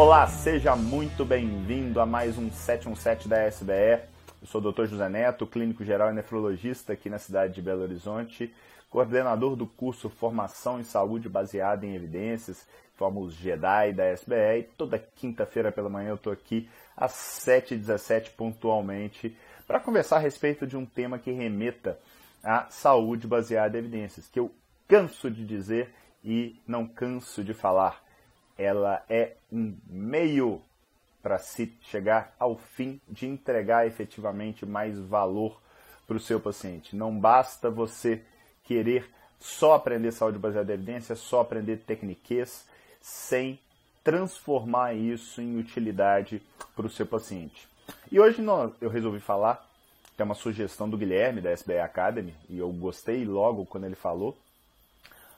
Olá, seja muito bem-vindo a mais um 717 da SBE. Eu sou o Dr. José Neto, clínico geral e nefrologista aqui na cidade de Belo Horizonte, coordenador do curso Formação em Saúde baseada em Evidências, Fórmulas Jedi da SBE, e toda quinta-feira pela manhã eu estou aqui às 7h17 pontualmente para conversar a respeito de um tema que remeta à saúde baseada em evidências, que eu canso de dizer e não canso de falar ela é um meio para se chegar ao fim de entregar efetivamente mais valor para o seu paciente. Não basta você querer só aprender saúde baseada em evidência, só aprender técnicas, sem transformar isso em utilidade para o seu paciente. E hoje nós, eu resolvi falar, tem uma sugestão do Guilherme da SBA Academy, e eu gostei logo quando ele falou,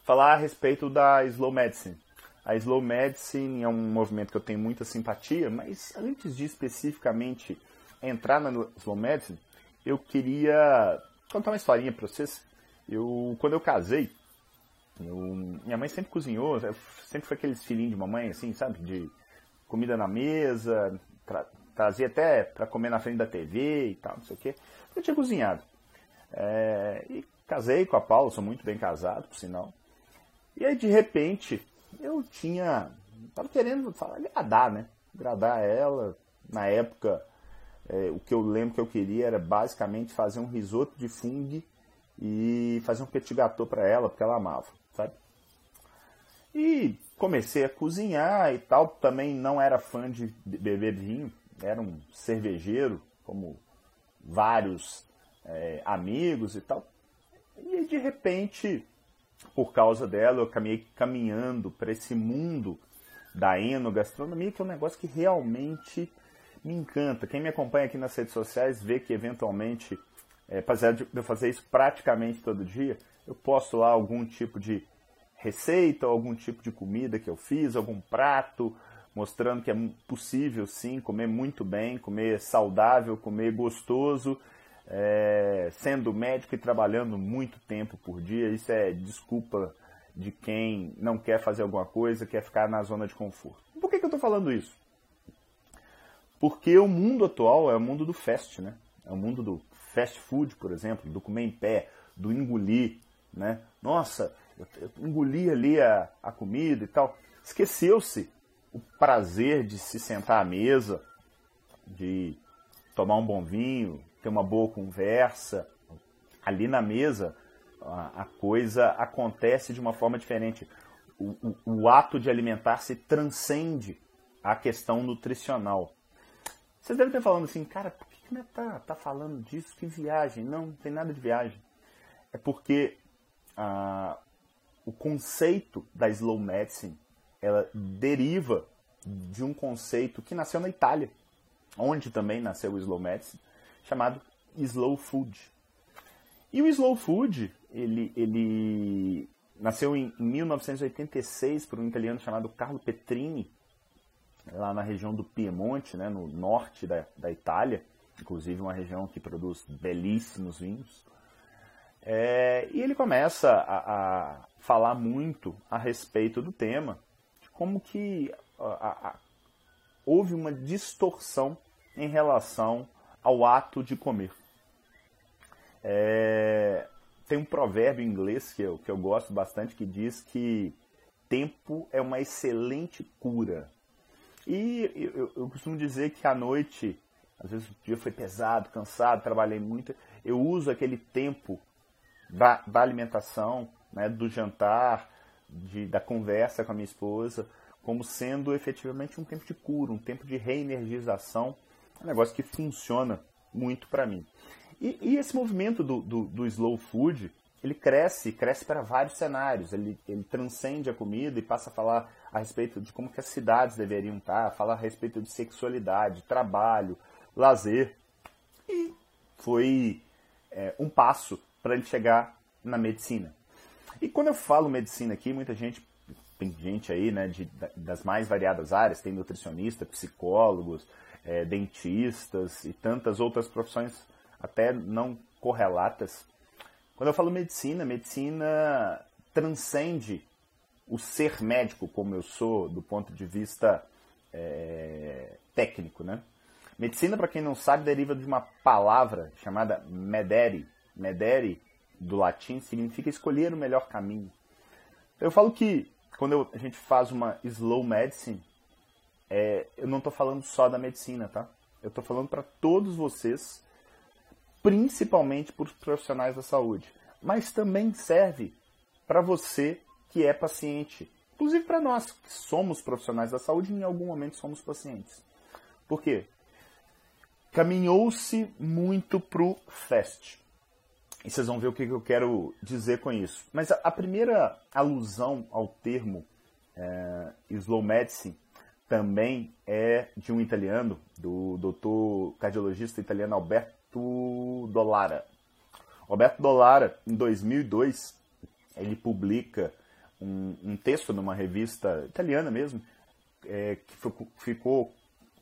falar a respeito da Slow Medicine. A Slow Medicine é um movimento que eu tenho muita simpatia, mas antes de especificamente entrar na Slow Medicine, eu queria contar uma historinha para vocês. Eu, quando eu casei, eu, minha mãe sempre cozinhou, sempre foi aqueles filhinhos de mamãe, assim, sabe? De comida na mesa, tra trazia até para comer na frente da TV e tal, não sei o quê. Eu tinha cozinhado. É, e casei com a Paula, sou muito bem casado, por sinal. E aí, de repente, eu tinha. Tava querendo falar, agradar, né? Agradar ela. Na época, é, o que eu lembro que eu queria era basicamente fazer um risoto de fungo e fazer um petit gâteau para ela, porque ela amava, sabe? E comecei a cozinhar e tal. Também não era fã de beber vinho, era um cervejeiro, como vários é, amigos e tal. E de repente por causa dela, eu caminhei caminhando para esse mundo da enogastronomia, que é um negócio que realmente me encanta. Quem me acompanha aqui nas redes sociais vê que eventualmente, é, apesar de eu fazer isso praticamente todo dia, eu posto lá algum tipo de receita, algum tipo de comida que eu fiz, algum prato, mostrando que é possível sim comer muito bem, comer saudável, comer gostoso é, sendo médico e trabalhando muito tempo por dia, isso é desculpa de quem não quer fazer alguma coisa, quer ficar na zona de conforto. Por que, que eu estou falando isso? Porque o mundo atual é o mundo do fast, né? É o mundo do fast food, por exemplo, do comer em pé, do engolir, né? Nossa, eu, eu engoli ali a, a comida e tal. Esqueceu-se o prazer de se sentar à mesa, de tomar um bom vinho, ter uma boa conversa. Ali na mesa, a, a coisa acontece de uma forma diferente. O, o, o ato de alimentar-se transcende a questão nutricional. Vocês devem estar falando assim, cara, por que, que tá, tá falando disso? Que viagem? Não, não tem nada de viagem. É porque ah, o conceito da slow medicine ela deriva de um conceito que nasceu na Itália, onde também nasceu o slow medicine, chamado Slow Food. E o Slow Food, ele, ele nasceu em 1986 por um italiano chamado Carlo Petrini, lá na região do Piemonte, né, no norte da, da Itália, inclusive uma região que produz belíssimos vinhos. É, e ele começa a, a, falar muito a respeito do tema, de como que a, a, houve uma distorção em relação ao ato de comer. É, tem um provérbio em inglês que eu, que eu gosto bastante que diz que tempo é uma excelente cura. E eu, eu costumo dizer que à noite, às vezes o dia foi pesado, cansado, trabalhei muito, eu uso aquele tempo da, da alimentação, né, do jantar, de, da conversa com a minha esposa, como sendo efetivamente um tempo de cura, um tempo de reenergização um negócio que funciona muito para mim. E, e, esse movimento do, do, do, slow food, ele cresce, cresce para vários cenários. Ele, ele transcende a comida e passa a falar a respeito de como que as cidades deveriam estar, fala a respeito de sexualidade, trabalho, lazer. E foi é, um passo para ele chegar na medicina. E quando eu falo medicina aqui, muita gente, tem gente aí né, de, das mais variadas áreas, tem nutricionista, psicólogos, é, dentistas e tantas outras profissões até não correlatas. Quando eu falo medicina, medicina transcende o ser médico como eu sou do ponto de vista é, técnico, né? Medicina, para quem não sabe, deriva de uma palavra chamada medere. Medere, do latim, significa escolher o melhor caminho. Eu falo que quando a gente faz uma slow medicine, é, eu não estou falando só da medicina, tá? Eu estou falando para todos vocês, principalmente para os profissionais da saúde. Mas também serve para você que é paciente. Inclusive para nós que somos profissionais da saúde em algum momento somos pacientes. Por quê? Caminhou-se muito para o FAST. E vocês vão ver o que eu quero dizer com isso. Mas a, primeira alusão ao termo é, slow medicine também é de um italiano, do doutor cardiologista italiano Alberto Dollara. Alberto Dollara, em 2002, ele publica um, um texto numa revista italiana mesmo, é, que ficou,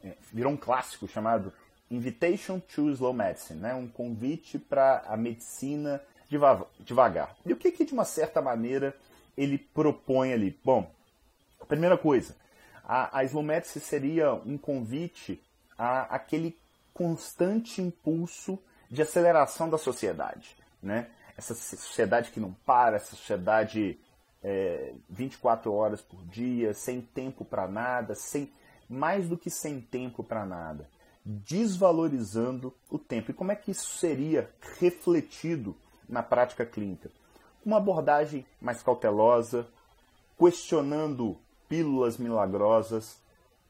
é, virou um clássico chamado Invitation to Slow Medicine, né? um convite para a medicina devagar. E o que, que, de uma certa maneira, ele propõe ali? Bom, a primeira coisa, a, a seria um convite a aquele constante impulso de aceleração da sociedade. Né? Essa sociedade que não para, essa sociedade é, 24 horas por dia, sem tempo para nada, sem mais do que sem tempo para nada desvalorizando o tempo. E como é que isso seria refletido na prática clínica? Uma abordagem mais cautelosa, questionando pílulas milagrosas,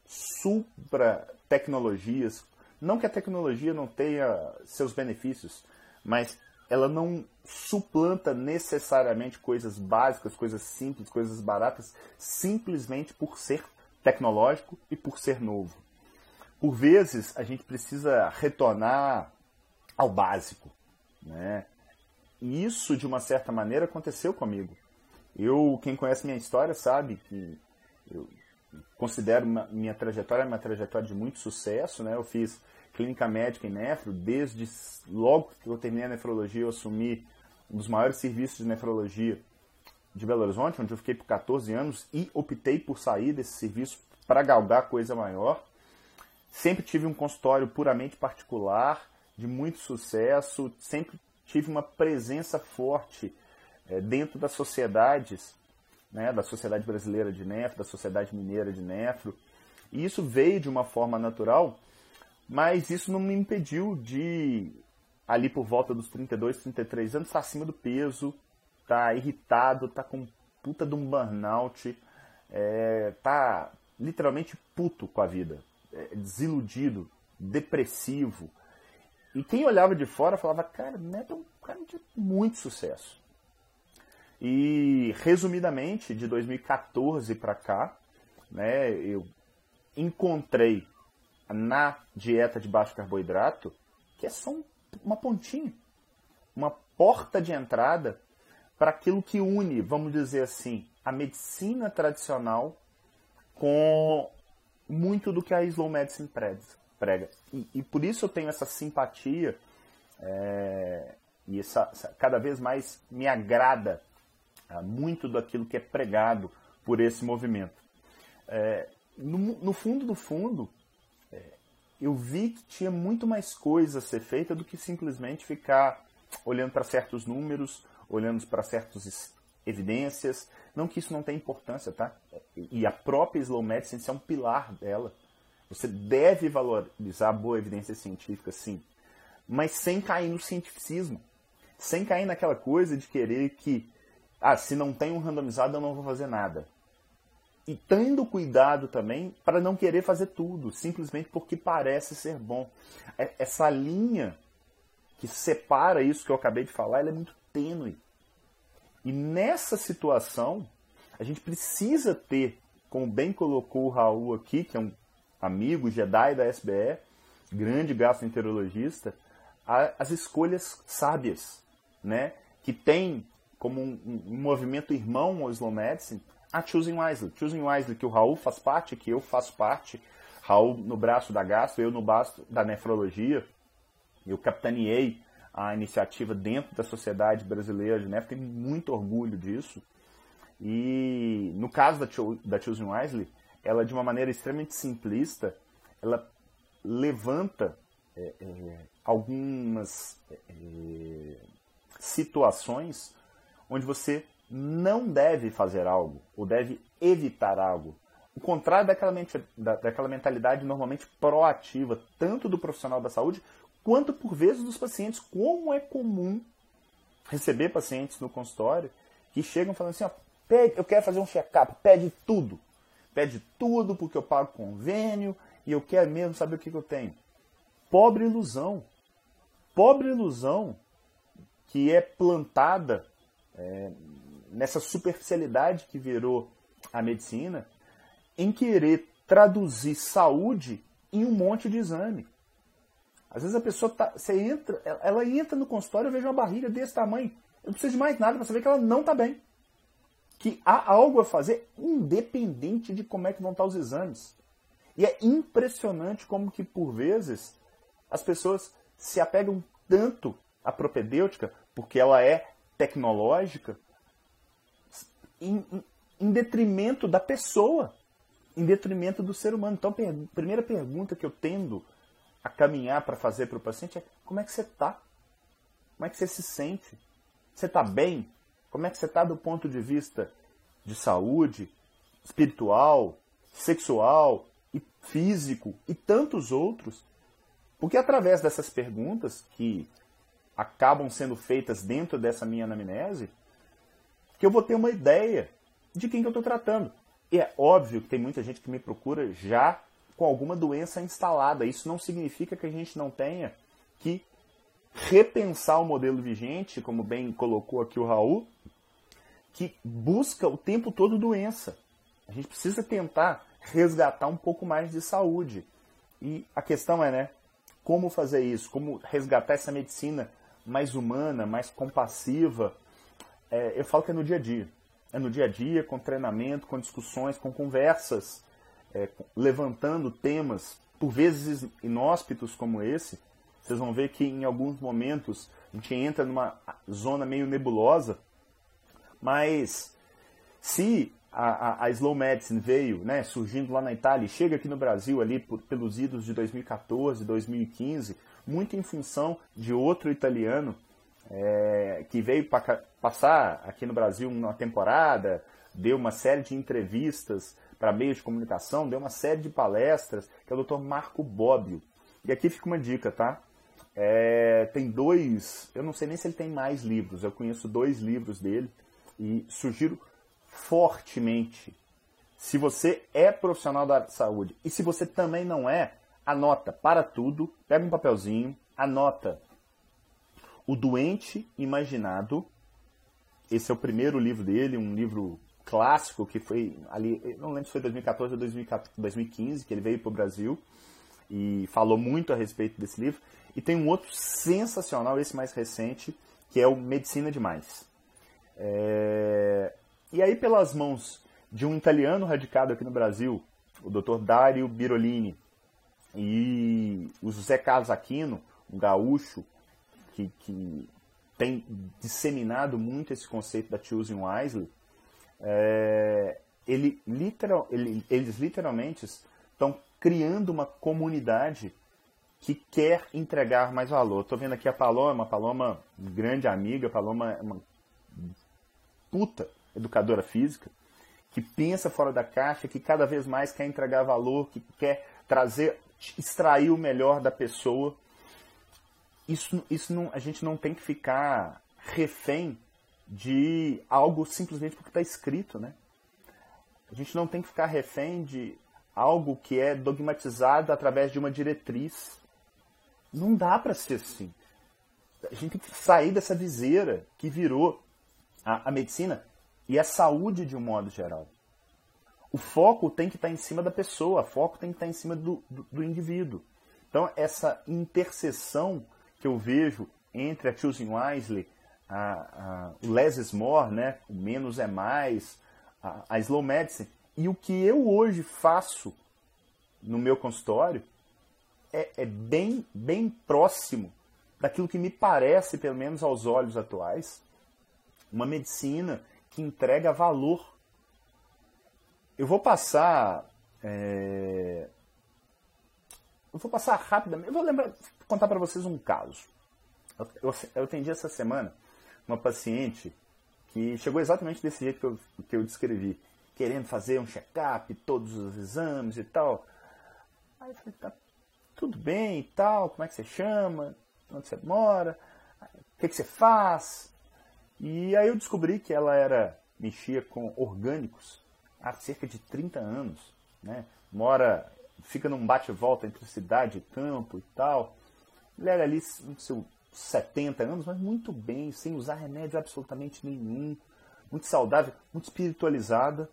supra tecnologias. Não que a tecnologia não tenha seus benefícios, mas ela não suplanta necessariamente coisas básicas, coisas simples, coisas baratas, simplesmente por ser tecnológico e por ser novo por vezes a gente precisa retornar ao básico, né? E isso, de uma certa maneira, aconteceu comigo. Eu, quem conhece minha história sabe que eu considero minha trajetória uma trajetória de muito sucesso, né? Eu fiz clínica médica em nefro, desde logo que eu terminei a nefrologia, eu assumi um dos maiores serviços de nefrologia de Belo Horizonte, onde eu fiquei por 14 anos e optei por sair desse serviço para galgar coisa maior. Sempre tive um consultório puramente particular, de muito sucesso, sempre tive uma presença forte é, dentro das sociedades, né, da Sociedade Brasileira de Nefro, da Sociedade Mineira de Nefro. E isso veio de uma forma natural, mas isso não me impediu de, ali por volta dos 32, 33 anos, estar acima do peso, tá irritado, tá com puta de um burnout, é, tá literalmente puto com a vida. É, desiludido, depressivo. E quem olhava de fora falava, cara, Neto é um cara de muito sucesso. E, resumidamente, de 2014 para cá, né, eu encontrei na dieta de baixo carboidrato que é só um, uma pontinha, uma porta de entrada para aquilo que une, vamos dizer assim, a medicina tradicional com muito do que a slow medicine prega. E, e por isso eu tenho essa simpatia é, e essa, cada vez mais me agrada muito daquilo que é pregado por esse movimento. É, no, no, fundo do fundo, é, eu vi que tinha muito mais coisa a ser feita do que simplesmente ficar olhando para certos números, olhando para certas evidências, não que isso não tenha importância, tá? E a própria slow medicine é um pilar dela. Você deve valorizar a boa evidência científica, sim, mas sem cair no cientificismo, sem cair naquela coisa de querer que, ah, se não tem um randomizado eu não vou fazer nada. E tendo cuidado também para não querer fazer tudo, simplesmente porque parece ser bom. É, essa linha que separa isso que eu acabei de falar, é muito tênue. E nessa situação, a gente precisa ter, como bem colocou o Raul aqui, que é um amigo Jedi da SBE, grande gastroenterologista, as escolhas sábias, né? que tem como um, um, movimento irmão ao Slow Medicine, a Choosing Wisely. Choosing Wisely, que o Raul faz parte, que eu faço parte, Raul no braço da gastro, eu no braço da nefrologia, eu capitaneei a iniciativa dentro da Sociedade Brasileira de Nefro, tenho muito orgulho disso. E no caso da, da Choosing Wisely, ela de uma maneira extremamente simplista, ela levanta é, é, algumas é, situações onde você não deve fazer algo ou deve evitar algo. O contrário daquela, daquela mentalidade normalmente proativa, tanto do profissional da saúde quanto por vezes dos pacientes. Como é comum receber pacientes no consultório que chegam falando assim: ó, pede, eu quero fazer um check-up, pede tudo. Pede tudo porque eu pago convênio e eu quero mesmo saber o que, que eu tenho. Pobre ilusão. Pobre ilusão que é plantada é, nessa superficialidade que virou a medicina, em querer traduzir saúde em um monte de exame. Às vezes a pessoa tá, você entra, ela entra no consultório e vejo uma barriga desse tamanho. Eu não preciso de mais nada para saber que ela não está bem. Que há algo a fazer independente de como é que vão estar os exames. E é impressionante como que por vezes as pessoas se apegam tanto à propedêutica porque ela é tecnológica em, em detrimento da pessoa, em detrimento do ser humano. Então, a primeira pergunta que eu tendo a caminhar para fazer para o paciente é como é que você está? Como é que você se sente? Você está bem? Como é que você está do ponto de vista de saúde, espiritual, sexual, e físico e tantos outros? Porque através dessas perguntas que acabam sendo feitas dentro dessa minha anamnese, que eu vou ter uma ideia de quem que eu estou tratando. E é óbvio que tem muita gente que me procura já com alguma doença instalada. Isso não significa que a gente não tenha que repensar o modelo vigente, como bem colocou aqui o Raul, que busca o tempo todo doença. A gente precisa tentar resgatar um pouco mais de saúde. E a questão é, né, como fazer isso? Como resgatar essa medicina mais humana, mais compassiva? É, eu falo que é no dia a dia. É no dia a dia, com treinamento, com discussões, com conversas, é, levantando temas, por vezes inóspitos como esse. Vocês vão ver que em alguns momentos a gente entra numa zona meio nebulosa, mas se a, a, a, slow medicine veio, né, surgindo lá na Itália e chega aqui no Brasil ali por, pelos idos de 2014, 2015, muito em função de outro italiano é, que veio pa, passar aqui no Brasil uma temporada, deu uma série de entrevistas para meios de comunicação, deu uma série de palestras, que é o Dr. Marco Bobbio. E aqui fica uma dica, tá? É, tem dois, eu não sei nem se ele tem mais livros, eu conheço dois livros dele e sugiro fortemente. Se você é profissional da saúde e se você também não é, anota, para tudo, pega um papelzinho, anota. O Doente Imaginado. Esse é o primeiro livro dele, um livro clássico que foi ali, não lembro se foi 2014 ou 2015 que ele veio para o Brasil e falou muito a respeito desse livro. E tem um outro sensacional, esse mais recente, que é o Medicina Demais. É... E aí, pelas mãos de um italiano radicado aqui no Brasil, o Dr. Dario Birolini, e o José Carlos Aquino, um gaúcho que, que tem disseminado muito esse conceito da Choosing Wisely, é, ele, literal, ele, eles literalmente estão criando uma comunidade que quer entregar mais valor. Estou vendo aqui a Paloma, Paloma, grande amiga, Paloma é uma puta educadora física, que pensa fora da caixa, que cada vez mais quer entregar valor, que quer trazer, extrair o melhor da pessoa. Isso, isso não, a gente não tem que ficar refém de algo simplesmente porque está escrito, né? A gente não tem que ficar refém de algo que é dogmatizado através de uma diretriz. Não dá para ser assim. A gente tem que sair dessa viseira que virou a, a medicina e a saúde de um modo geral. O foco tem que estar em cima da pessoa, o foco tem que estar em cima do, do, do indivíduo. Então, essa interseção que eu vejo entre a Choosing Wisely, a, a, o less is more, né? o menos é mais, a, a slow medicine, e o que eu hoje faço no meu consultório é, é bem, bem próximo daquilo que me parece, pelo menos aos olhos atuais, uma medicina que entrega valor. Eu vou passar É... Eu vou passar rapidamente. Eu vou lembrar, contar para vocês um caso. Eu, eu, eu atendi essa semana uma paciente que chegou exatamente desse jeito que eu, que eu descrevi, querendo fazer um check-up, todos os exames e tal. Aí eu falei, tá tudo bem e tal, como é que você chama, onde você mora, o que, que você faz. E aí eu descobri que ela era, mexia com orgânicos há cerca de 30 anos, né? Mora, fica num bate-volta entre cidade e campo e tal. Ele era ali, no seu 70 anos, mas muito bem, sem usar remédio absolutamente nenhum, muito saudável, muito espiritualizada,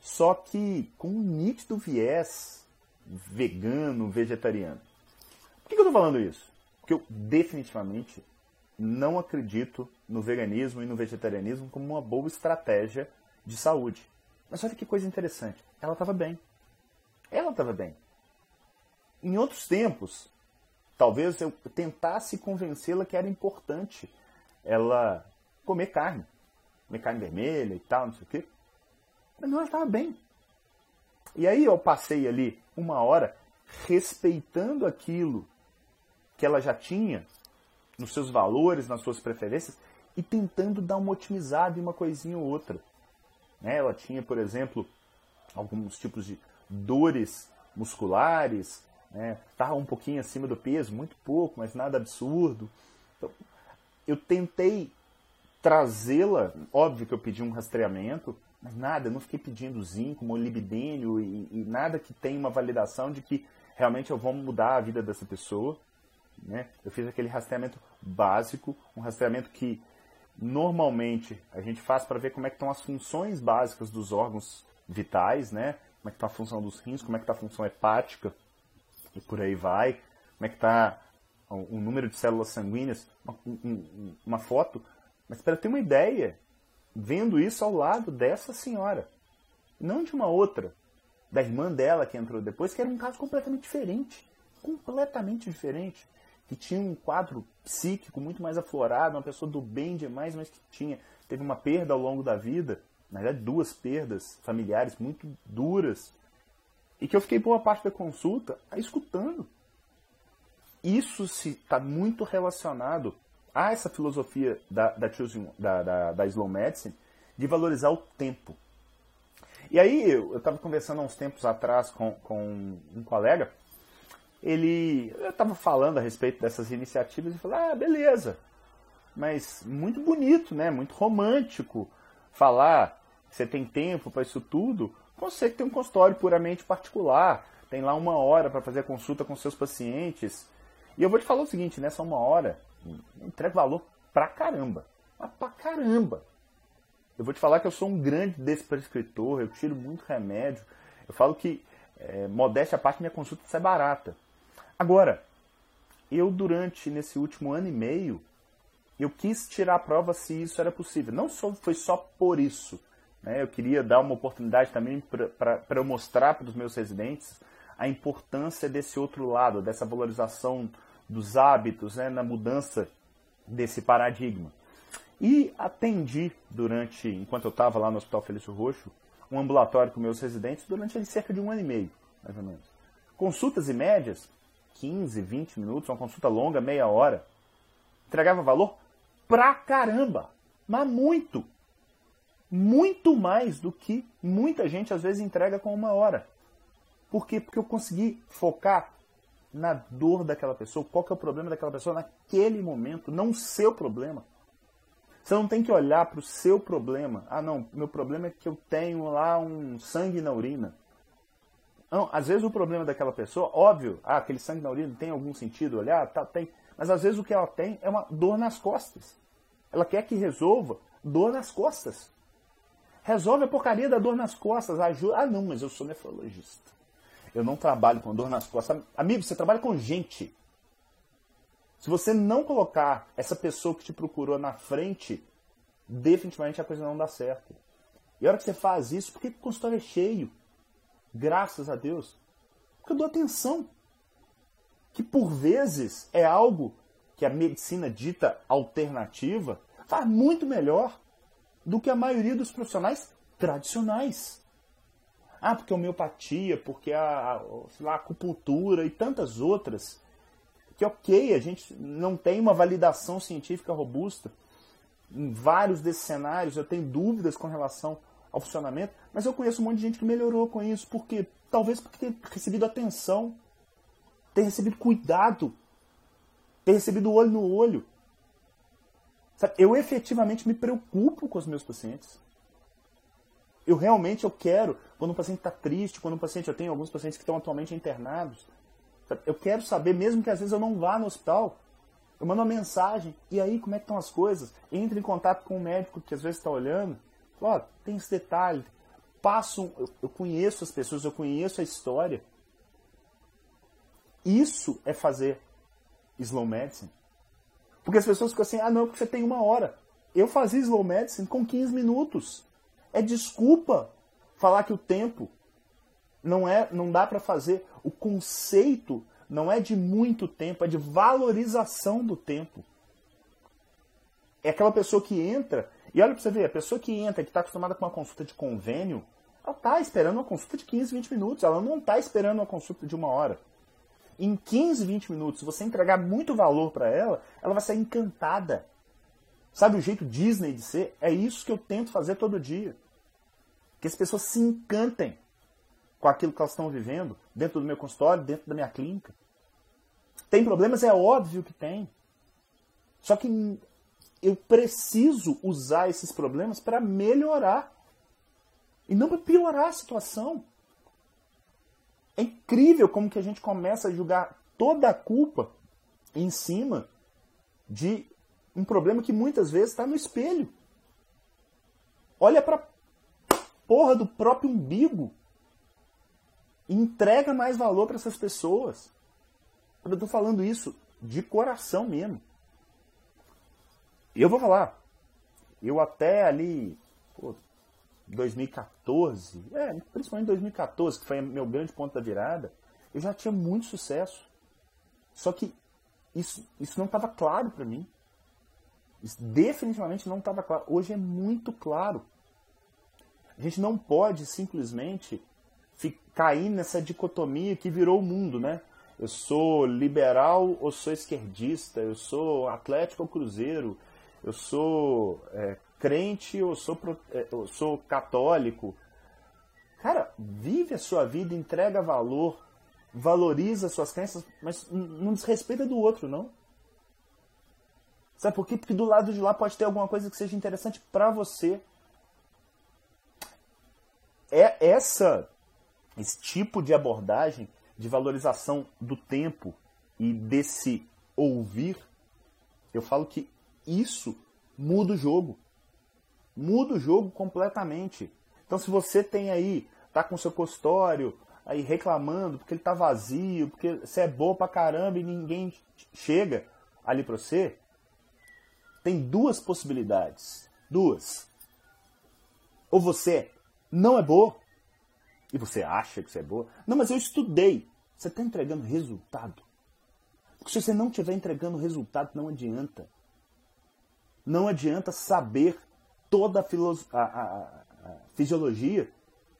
só que com um nítido viés vegano, vegetariano. Por que eu estou falando isso? Porque eu definitivamente não acredito no veganismo e no vegetarianismo como uma boa estratégia de saúde. Mas olha que coisa interessante, ela estava bem. Ela estava bem. Em outros tempos, Talvez eu tentasse convencê-la que era importante ela comer carne, comer carne vermelha e tal, não sei o quê. Mas não, ela estava bem. E aí eu passei ali uma hora respeitando aquilo que ela já tinha nos seus valores, nas suas preferências e tentando dar uma otimizada em uma coisinha ou outra. Né? Ela tinha, por exemplo, alguns tipos de dores musculares, né? Estava um pouquinho acima do peso, muito pouco, mas nada absurdo. Então, eu tentei trazê-la, óbvio que eu pedi um rastreamento, mas nada, eu não fiquei pedindo zinco, molibdênio e, e nada que tenha uma validação de que realmente eu vou mudar a vida dessa pessoa. Né? Eu fiz aquele rastreamento básico, um rastreamento que normalmente a gente faz para ver como é que estão as funções básicas dos órgãos vitais, né? Como é que está a função dos rins, como é que está a função hepática, e por aí vai, como é que está o número de células sanguíneas, uma, uma foto. Mas para ter uma ideia, vendo isso ao lado dessa senhora, não de uma outra, da irmã dela que entrou depois, que era um caso completamente diferente, completamente diferente, que tinha um quadro psíquico muito mais aflorado, uma pessoa do bem demais, mas que tinha teve uma perda ao longo da vida, na verdade duas perdas familiares muito duras, e que eu fiquei boa parte da consulta escutando. Isso está muito relacionado a essa filosofia da, da, da, da, da Slow Medicine de valorizar o tempo. E aí, eu estava conversando há uns tempos atrás com, com um colega, ele estava falando a respeito dessas iniciativas e falou, ah, beleza, mas muito bonito, né? muito romântico falar que você tem tempo para isso tudo, você que tem um consultório puramente particular, tem lá uma hora para fazer a consulta com seus pacientes. E eu vou te falar o seguinte, nessa uma hora, entrega valor pra caramba. Mas pra caramba. Eu vou te falar que eu sou um grande desprescritor, eu tiro muito remédio. Eu falo que, é, modéstia à parte, minha consulta sai barata. Agora, eu durante, nesse último ano e meio, eu quis tirar a prova se isso era possível. Não só, foi só por isso né? Eu queria dar uma oportunidade também para eu mostrar para os meus residentes a importância desse outro lado, dessa valorização dos hábitos, né? na mudança desse paradigma. E atendi durante, enquanto eu estava lá no Hospital Felício Roxo, um ambulatório com meus residentes durante cerca de um ano e meio, mais ou menos. Consultas e médias, 15, 20 minutos, uma consulta longa, meia hora. Entregava valor pra caramba, mas muito muito mais do que muita gente às vezes entrega com uma hora. Por quê? Porque eu consegui focar na dor daquela pessoa, qual que é o problema daquela pessoa naquele momento, não o seu problema. Você não tem que olhar para o seu problema. Ah, não, meu problema é que eu tenho lá um sangue na urina. Não, às vezes o problema daquela pessoa, óbvio, ah, aquele sangue na urina tem algum sentido olhar, tá, tem. Mas às vezes o que ela tem é uma dor nas costas. Ela quer que resolva dor nas costas. Resolve a porcaria da dor nas costas. Ajuda. Ah, não, mas eu sou nefrologista. Eu não trabalho com dor nas costas. Amigo, você trabalha com gente. Se você não colocar essa pessoa que te procurou na frente, definitivamente a coisa não dá certo. E a hora que você faz isso, por que o consultório é cheio? Graças a Deus. Porque eu dou atenção. Que por vezes é algo que a medicina dita alternativa faz muito melhor do que a maioria dos profissionais tradicionais. Ah, porque a homeopatia, porque a, a, lá, a acupuntura e tantas outras. Que ok, a gente não tem uma validação científica robusta. Em vários desses cenários eu tenho dúvidas com relação ao funcionamento, mas eu conheço um monte de gente que melhorou com isso. Por quê? Talvez porque tem recebido atenção, tem recebido cuidado, tem recebido olho no olho. Sabe? Eu efetivamente me preocupo com os meus pacientes. Eu realmente eu quero, quando um paciente está triste, quando um paciente, eu tenho alguns pacientes que estão atualmente internados, sabe? eu quero saber, mesmo que às vezes eu não vá no hospital, eu mando uma mensagem, e aí como é que estão as coisas? Entre em contato com o médico que às vezes está olhando, ó, tem esse detalhe, passo, eu, eu conheço as pessoas, eu conheço a história. Isso é fazer slow medicine. Porque as pessoas ficam assim, ah não, porque você tem uma hora. Eu fazia slow medicine com 15 minutos. É desculpa falar que o tempo não é, não dá para fazer. O conceito não é de muito tempo, é de valorização do tempo. É aquela pessoa que entra, e olha para você ver, a pessoa que entra, que está acostumada com uma consulta de convênio, ela está esperando uma consulta de 15, 20 minutos, ela não está esperando uma consulta de uma hora em 15, 20 minutos, se você entregar muito valor para ela, ela vai ser encantada. Sabe o jeito Disney de ser? É isso que eu tento fazer todo dia. Que as pessoas se encantem com aquilo que elas estão vivendo dentro do meu consultório, dentro da minha clínica. Tem problemas? É óbvio que tem. Só que eu preciso usar esses problemas para melhorar e não para piorar a situação. É incrível como que a gente começa a julgar toda a culpa em cima de um problema que muitas vezes está no espelho. Olha para porra do próprio umbigo e entrega mais valor para essas pessoas. Eu estou falando isso de coração mesmo. Eu vou falar. Eu até ali, pô, 2014, é, principalmente 2014, que foi meu grande ponto da virada, eu já tinha muito sucesso. Só que isso, isso não estava claro para mim. Isso definitivamente não estava claro. Hoje é muito claro. A gente não pode simplesmente cair nessa dicotomia que virou o mundo, né? Eu sou liberal ou sou esquerdista? Eu sou Atlético ou Cruzeiro? Eu sou é, crente ou sou, é, ou sou católico. Cara, vive a sua vida, entrega valor, valoriza suas crenças, mas não desrespeita do outro, não. Sabe por quê? Porque do lado de lá pode ter alguma coisa que seja interessante para você. É essa esse tipo de abordagem de valorização do tempo e desse ouvir, eu falo que isso muda o jogo muda o jogo completamente. Então, se você tem aí, tá com seu consultório aí reclamando porque ele tá vazio, porque você é boa pra caramba e ninguém chega ali para você, tem duas possibilidades. Duas. Ou você não é boa e você acha que você é boa. Não, mas eu estudei. Você está entregando resultado. Porque se você não estiver entregando resultado, não adianta. Não adianta saber toda a, a, a, a fisiologia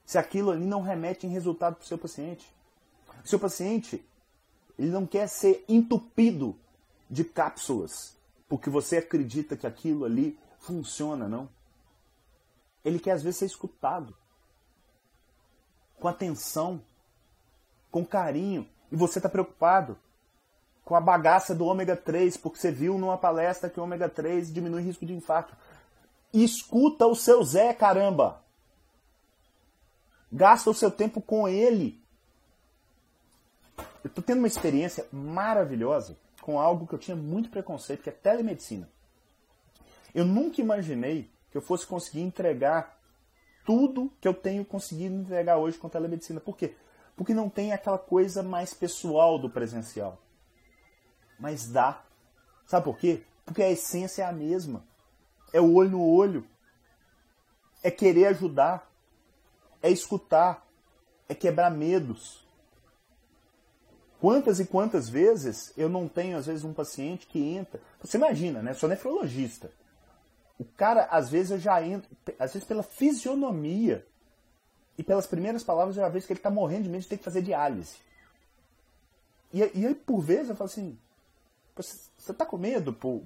se aquilo ali não remete em resultado para o seu paciente. O seu paciente ele não quer ser entupido de cápsulas porque você acredita que aquilo ali funciona, não. Ele quer às vezes ser escutado com atenção, com carinho, e você está preocupado com a bagaça do ômega 3, porque você viu numa palestra que o ômega 3 diminui o risco de infarto. Escuta o seu Zé, caramba. Gasta o seu tempo com ele. Eu estou tendo uma experiência maravilhosa com algo que eu tinha muito preconceito, que é telemedicina. Eu nunca imaginei que eu fosse conseguir entregar tudo que eu tenho conseguido entregar hoje com telemedicina. Por quê? Porque não tem aquela coisa mais pessoal do presencial. Mas dá. Sabe por quê? Porque a essência é a mesma é o olho no olho, é querer ajudar, é escutar, é quebrar medos. Quantas e quantas vezes eu não tenho, às vezes, um paciente que entra. Você imagina, né? Sou nefrologista. O cara, às vezes, eu já entro, às vezes pela fisionomia, E pelas primeiras palavras eu já vejo que ele está morrendo de medo de ter que fazer diálise. E, e aí, por vezes, eu falo assim: você está com medo? Por...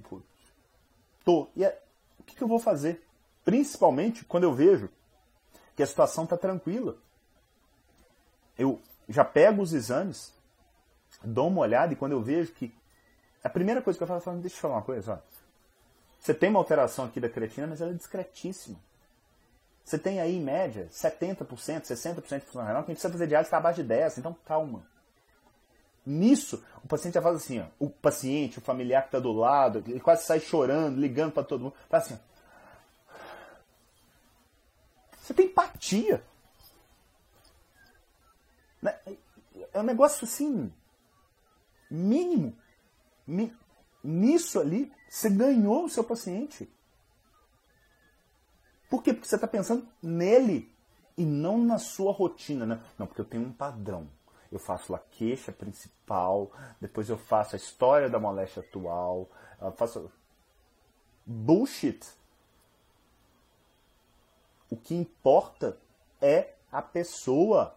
Tô. E é, o que, que eu vou fazer? Principalmente quando eu vejo que a situação está tranquila. Eu já pego os exames, dou uma olhada e quando eu vejo que. A primeira coisa que eu falo é: falo, deixa eu falar uma coisa. Ó. Você tem uma alteração aqui da creatina, mas ela é discretíssima. Você tem aí, em média, 70%, 60% de função renal, que a gente precisa fazer diálise está abaixo de 10%, então calma. Nisso, o paciente já faz assim, ó, o paciente, o familiar que está do lado, ele quase sai chorando, ligando para todo mundo, faz assim, ó. Você tem empatia. Né? É um negócio assim, mínimo. Nisso ali, você ganhou o seu paciente. Por quê? Porque você está pensando nele e não na sua rotina. Né? Não, porque eu tenho um padrão eu faço a queixa principal, depois eu faço a história da moléstia atual, faço bullshit. O que importa é a pessoa.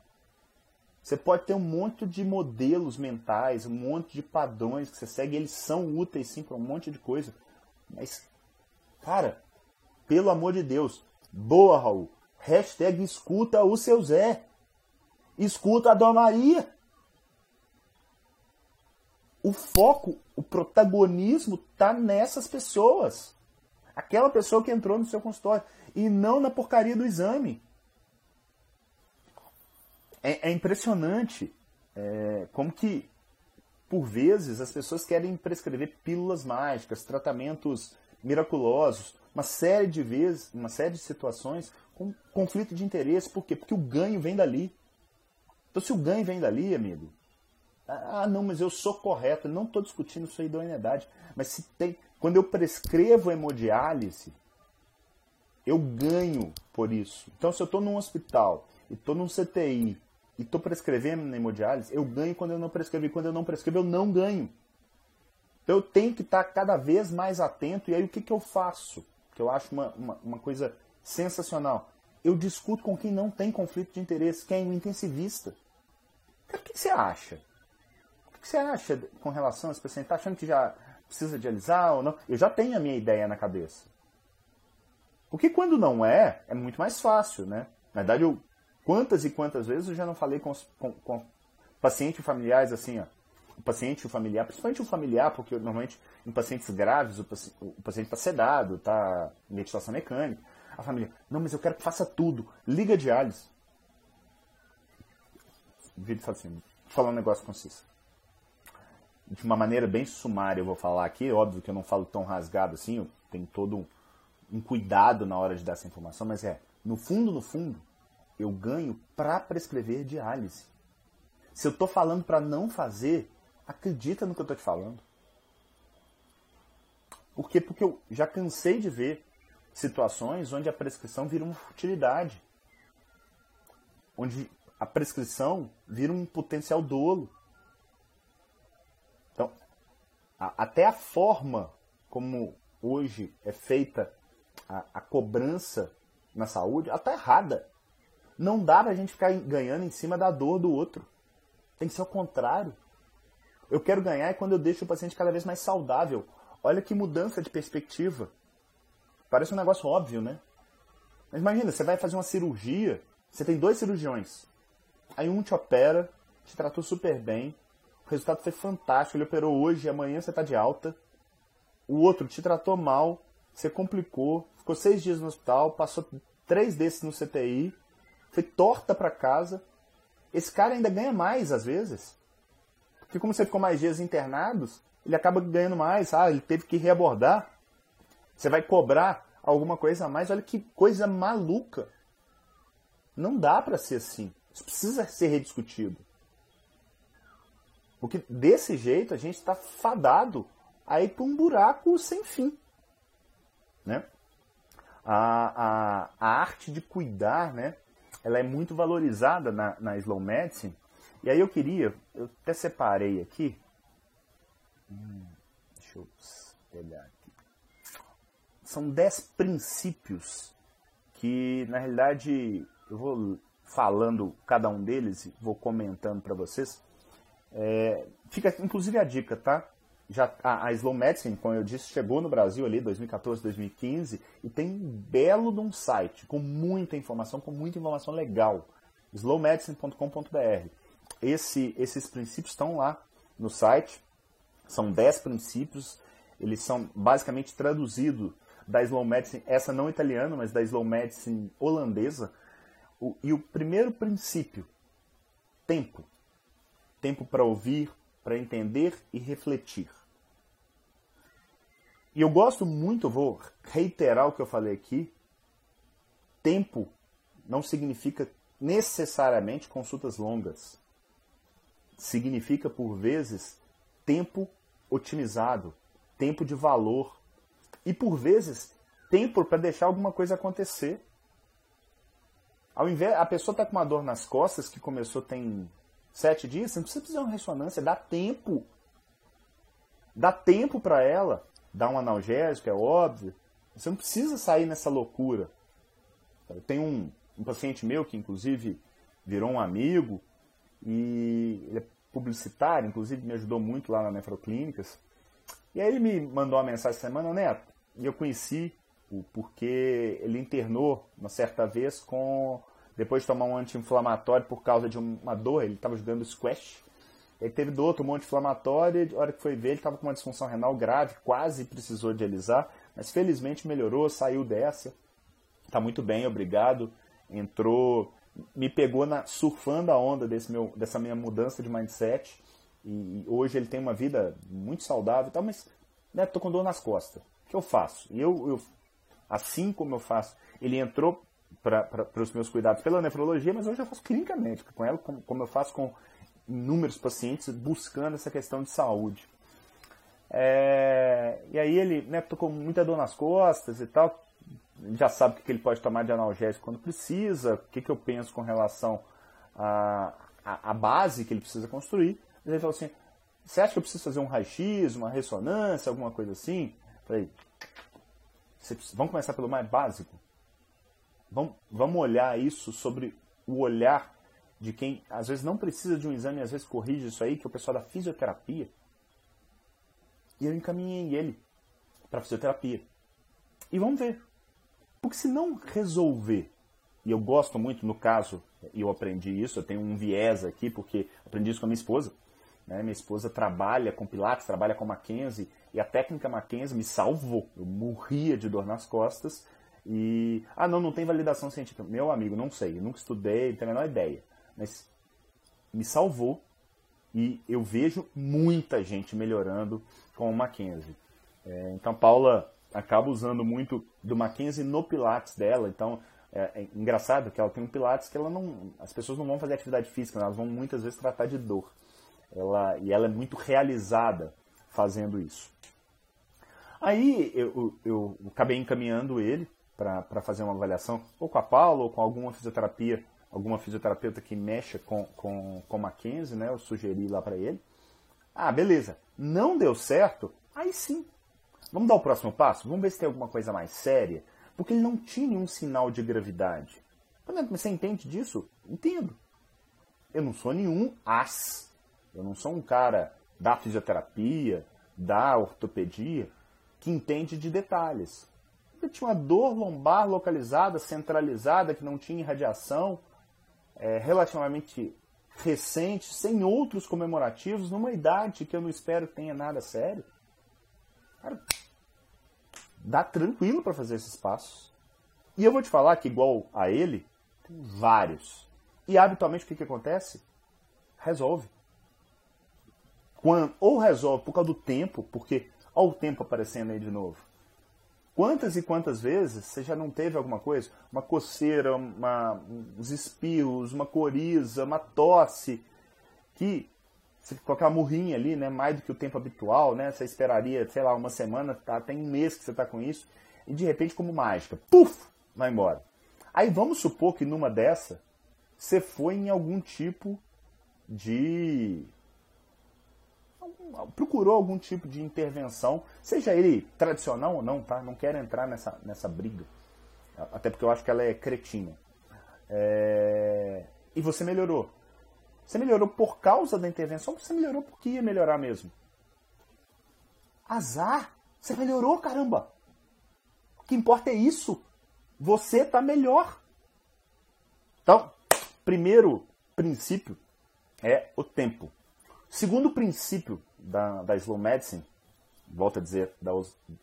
Você pode ter um monte de modelos mentais, um monte de padrões que você segue, eles são úteis sim para um monte de coisa. Mas, cara, pelo amor de Deus, boa, Raul. Hashtag escuta o seu Zé. Escuta a Dona Maria. O foco, o protagonismo está nessas pessoas. Aquela pessoa que entrou no seu consultório. E não na porcaria do exame. É, é impressionante é, como que, por vezes, as pessoas querem prescrever pílulas mágicas, tratamentos miraculosos, uma série de vezes, uma série de situações com conflito de interesse. Por quê? Porque o ganho vem dali. Então, se o ganho vem dali, amigo, ah, não, mas eu sou correto, não estou discutindo sua idoneidade, mas se tem, quando eu prescrevo hemodiálise, eu ganho por isso. Então, se eu estou num hospital e estou num CTI e estou prescrevendo hemodiálise, eu ganho quando eu não prescrevo. E quando eu não prescrevo, eu não ganho. Então, eu tenho que estar cada vez mais atento. E aí, o que, que eu faço? Que eu acho uma, uma, uma coisa sensacional eu discuto com quem não tem conflito de interesse, quem é um intensivista. O que você acha? O que você acha com relação a esse paciente? Está achando que já precisa dialisar ou não? Eu já tenho a minha ideia na cabeça. Porque quando não é, é muito mais fácil, né? Na verdade, eu, quantas e quantas vezes eu já não falei com, com, com pacientes familiares assim, ó. O paciente e o familiar, principalmente o familiar, porque normalmente em pacientes graves o, o paciente está sedado, está em ventilação mecânica. A família, não, mas eu quero que faça tudo. Liga de Alice. O vídeo fala assim, falar um negócio com vocês. De uma maneira bem sumária eu vou falar aqui. Óbvio que eu não falo tão rasgado assim, eu tenho todo um cuidado na hora de dar essa informação, mas é, no fundo, no fundo, eu ganho para prescrever diálise. Se eu estou falando para não fazer, acredita no que eu estou te falando. Por quê? Porque eu já cansei de ver situações onde a prescrição vira uma futilidade, onde a prescrição vira um potencial dolo. Então, a, até a forma como hoje é feita a, a cobrança na saúde, ela está errada. Não dá para a gente ficar ganhando em cima da dor do outro. Tem que ser o contrário. Eu quero ganhar quando eu deixo o paciente cada vez mais saudável. Olha que mudança de perspectiva. Parece um negócio óbvio, né? Mas imagina, você vai fazer uma cirurgia, você tem dois cirurgiões. Aí um te opera, te tratou super bem, o resultado foi fantástico, ele operou hoje, amanhã você está de alta. O outro te tratou mal, você complicou, ficou seis dias no hospital, passou três desses no CTI, foi torta para casa. Esse cara ainda ganha mais às vezes. Porque como você ficou mais dias internados, ele acaba ganhando mais. Ah, ele teve que reabordar. Você vai cobrar alguma coisa a mais. Olha que coisa maluca. Não dá para ser assim. Isso precisa ser rediscutido. Porque desse jeito a gente está fadado a ir para um buraco sem fim. Né? A, a, a arte de cuidar, né? ela é muito valorizada na, na slow medicine. E aí eu queria, eu até separei aqui. Hum, deixa eu pegar aqui são dez princípios que, na realidade, eu vou falando cada um deles e vou comentando para vocês. É, fica inclusive a dica, tá? Já, a, a, Slow Medicine, como eu disse, chegou no Brasil ali 2014, 2015 e tem um belo de um site com muita informação, com muita informação legal. slowmedicine.com.br. Esse, esses princípios estão lá no site. São 10 princípios. Eles são basicamente traduzidos da Slow Medicine, essa não italiana, mas da Slow Medicine holandesa. O, e o primeiro princípio, tempo. Tempo para ouvir, para entender e refletir. E eu gosto muito, vou reiterar o que eu falei aqui. Tempo não significa necessariamente consultas longas. Significa, por vezes, tempo otimizado, tempo de valor. E, por vezes, tempo para deixar alguma coisa acontecer. Ao invés, a pessoa está com uma dor nas costas que começou tem sete dias, você não precisa fazer uma ressonância, dá tempo. Dá tempo para ela, dá um analgésico, é óbvio. Você não precisa sair nessa loucura. Tenho um, um paciente meu que, inclusive, virou um amigo e ele é publicitário, inclusive me ajudou muito lá na Nefroclínicas. E aí ele me mandou uma mensagem semana, Neto, e eu conheci o porque ele internou uma certa vez com depois de tomar um anti-inflamatório por causa de uma dor, ele estava jogando squash. Ele teve dor, tomou um anti-inflamatório, e a hora que foi ver, ele estava com uma disfunção renal grave, quase precisou dialisar, mas felizmente melhorou, saiu dessa. Está muito bem, obrigado. Entrou, me pegou na, surfando a onda desse meu, dessa minha mudança de mindset. E, e hoje ele tem uma vida muito saudável e tal, mas né, com dor nas costas. Que eu faço? E eu, eu assim como eu faço, ele entrou para os meus cuidados pela nefrologia, mas hoje eu faço clinicamente com ela, como, como eu faço com inúmeros pacientes buscando essa questão de saúde. É, e aí ele né, tô com muita dor nas costas e tal, já sabe o que ele pode tomar de analgésico quando precisa, o que, que eu penso com relação à a, a, a, base que ele precisa construir. Ele falou assim, você acha que eu preciso fazer um raio-x, uma ressonância, alguma coisa assim? Falei, vamos começar pelo mais básico. Vamos, vamos olhar isso sobre o olhar de quem às vezes não precisa de um exame, às vezes corrige isso aí, que é o pessoal da fisioterapia. E eu encaminhei ele para fisioterapia. E vamos ver. Porque se não resolver, e eu gosto muito no caso, e eu aprendi isso, eu tenho um viés aqui, porque aprendi isso com a minha esposa. Né? Minha esposa trabalha com Pilates, trabalha com Mackenzie, e a técnica Mackenzie me salvou. Eu morria de dor nas costas, e. Ah, não, não tem validação científica. Meu amigo, não sei, eu nunca estudei, não tenho a menor ideia. Mas me salvou e eu vejo muita gente melhorando com o Mackenzie. É, então, Paula acaba usando muito do Mackenzie no Pilates dela. Então, é, é, engraçado que ela tem um Pilates que ela não, as pessoas não vão fazer atividade física, elas vão muitas vezes tratar de dor. Ela, e ela é muito realizada fazendo isso. Aí eu, eu, acabei encaminhando ele para fazer uma avaliação, ou com a Paula, ou com alguma fisioterapia, alguma fisioterapeuta que mexa com, com, com Mackenzie, né? Eu sugeri lá para ele. Ah, beleza. Não deu certo? Aí sim. Vamos dar o próximo passo? Vamos ver se tem alguma coisa mais séria? Porque ele não tinha nenhum sinal de gravidade. Mas você entende disso? Entendo. Eu não sou nenhum as. Eu não sou um cara da fisioterapia, da ortopedia, que entende de detalhes. Ele tinha uma dor lombar localizada, centralizada, que não tinha irradiação, é, relativamente recente, sem outros comemorativos, numa idade que eu não espero que tenha nada sério. Cara, dá tranquilo para fazer esses passos. E eu vou te falar que, igual a ele, tem vários. E habitualmente o que, que acontece? Resolve. Quando, ou resolve por causa do tempo, porque olha o tempo aparecendo aí de novo. Quantas e quantas vezes você já não teve alguma coisa? Uma coceira, uma, uns espirros, uma coriza, uma tosse, que você com aquela murrinha ali, né, mais do que o tempo habitual, né, você esperaria, sei lá, uma semana, tá, tem um mês que você está com isso, e de repente, como mágica, puf, vai embora. Aí vamos supor que numa dessa, você foi em algum tipo de procurou algum tipo de intervenção, seja ele tradicional ou não, tá? Não quero entrar nessa, nessa briga. Até porque eu acho que ela é cretina. É... e você melhorou. Você melhorou por causa da intervenção, você melhorou porque ia melhorar mesmo. Azar, você melhorou, caramba. O que importa é isso. Você está melhor. Então, primeiro princípio é o tempo. Segundo princípio da, da slow medicine, volto a dizer, da,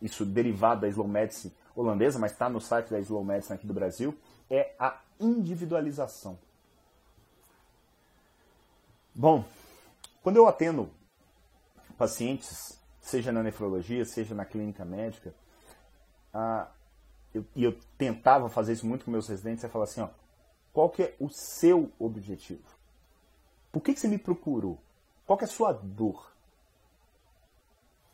isso derivado da slow medicine holandesa, mas está no site da slow medicine aqui do Brasil, é a individualização. Bom, quando eu atendo pacientes, seja na nefrologia, seja na clínica médica, ah, eu, e eu tentava fazer isso muito com meus residentes, é falar assim, ó, qual que é o seu objetivo? Por que, que você me procurou? Qual que é a sua dor?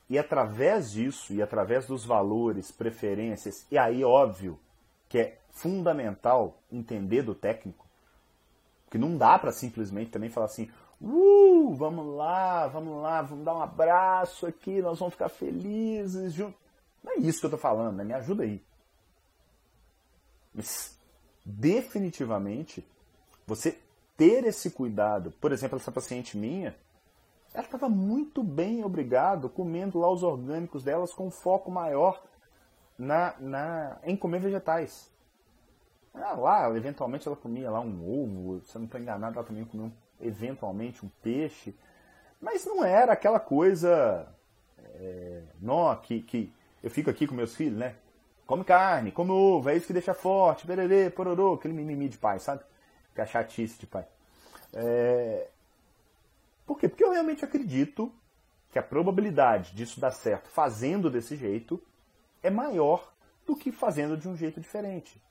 E através disso, e através dos valores, preferências, e aí óbvio que é fundamental entender do técnico, que não dá para simplesmente também falar assim, uh, vamos lá, vamos lá, vamos dar um abraço aqui, nós vamos ficar felizes juntos. Não é isso que eu estou falando, né? me ajuda aí. Mas definitivamente, você ter esse cuidado, por exemplo, essa paciente minha, ela estava muito bem, obrigado, comendo lá os orgânicos delas com foco maior na, na, em comer vegetais. Ah, lá, eventualmente ela comia lá um ovo, se eu não estou enganado, ela também comia um, eventualmente um peixe. Mas não era aquela coisa. É, nó, que, que eu fico aqui com meus filhos, né? Come carne, come ovo, é isso que deixa forte, bererê, pororô, aquele mimimi de pai, sabe? Que é chatice de pai. É... Por quê? Porque eu realmente acredito que a probabilidade disso dar certo fazendo desse jeito é maior do que fazendo de um jeito diferente.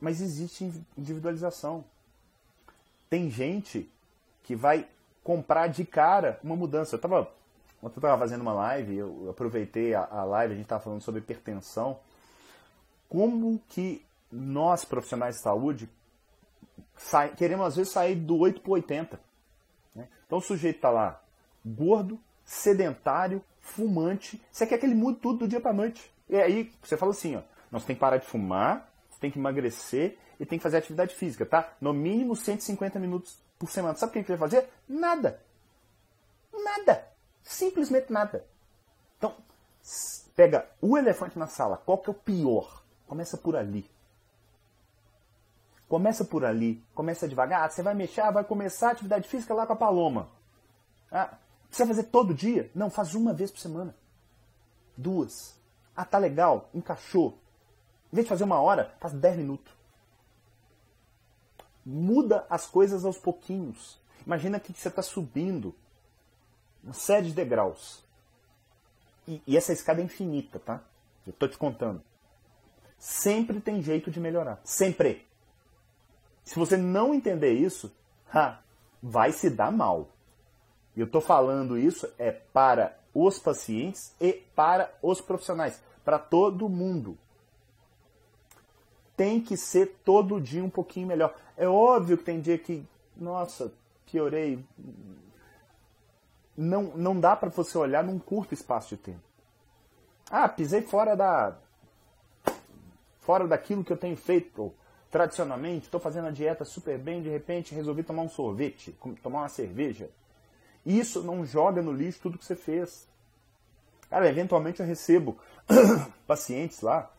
Mas existe individualização. Tem gente que vai comprar de cara uma mudança. Eu estava Ontem eu estava fazendo uma live, eu aproveitei a, a live, a gente estava falando sobre hipertensão. Como que nós, profissionais de saúde, queremos às vezes sair do 8 para 80. Né? Então o sujeito está lá, gordo, sedentário, fumante. Você quer que ele mude tudo do dia para noite. E aí você fala assim, ó, nós tem que parar de fumar, você tem que emagrecer e tem que fazer atividade física, tá? No mínimo 150 minutos por semana. Sabe o que ele vai fazer? Nada. Nada. Simplesmente nada. Então, pega o elefante na sala. Qual que é o pior? Começa por ali. Começa por ali. Começa devagar. Ah, você vai mexer, vai começar a atividade física lá com a paloma. Ah, precisa fazer todo dia? Não, faz uma vez por semana. Duas. Ah, tá legal. Encaixou. Em vez de fazer uma hora, faz dez minutos. Muda as coisas aos pouquinhos. Imagina que você está subindo uma série de degraus. E, e essa escada é infinita, tá? Eu estou te contando. Sempre tem jeito de melhorar. Sempre. Se você não entender isso, ha, vai se dar mal. E eu estou falando isso é para os pacientes e para os profissionais, para todo mundo. Tem que ser todo dia um pouquinho melhor. É óbvio que tem dia que, nossa, piorei, não, não dá para você olhar num curto espaço de tempo. Ah, pisei fora da fora daquilo que eu tenho feito tradicionalmente, estou fazendo a dieta super bem, de repente resolvi tomar um sorvete, tomar uma cerveja. Isso não joga no lixo tudo que você fez. Cara, eventualmente eu recebo pacientes lá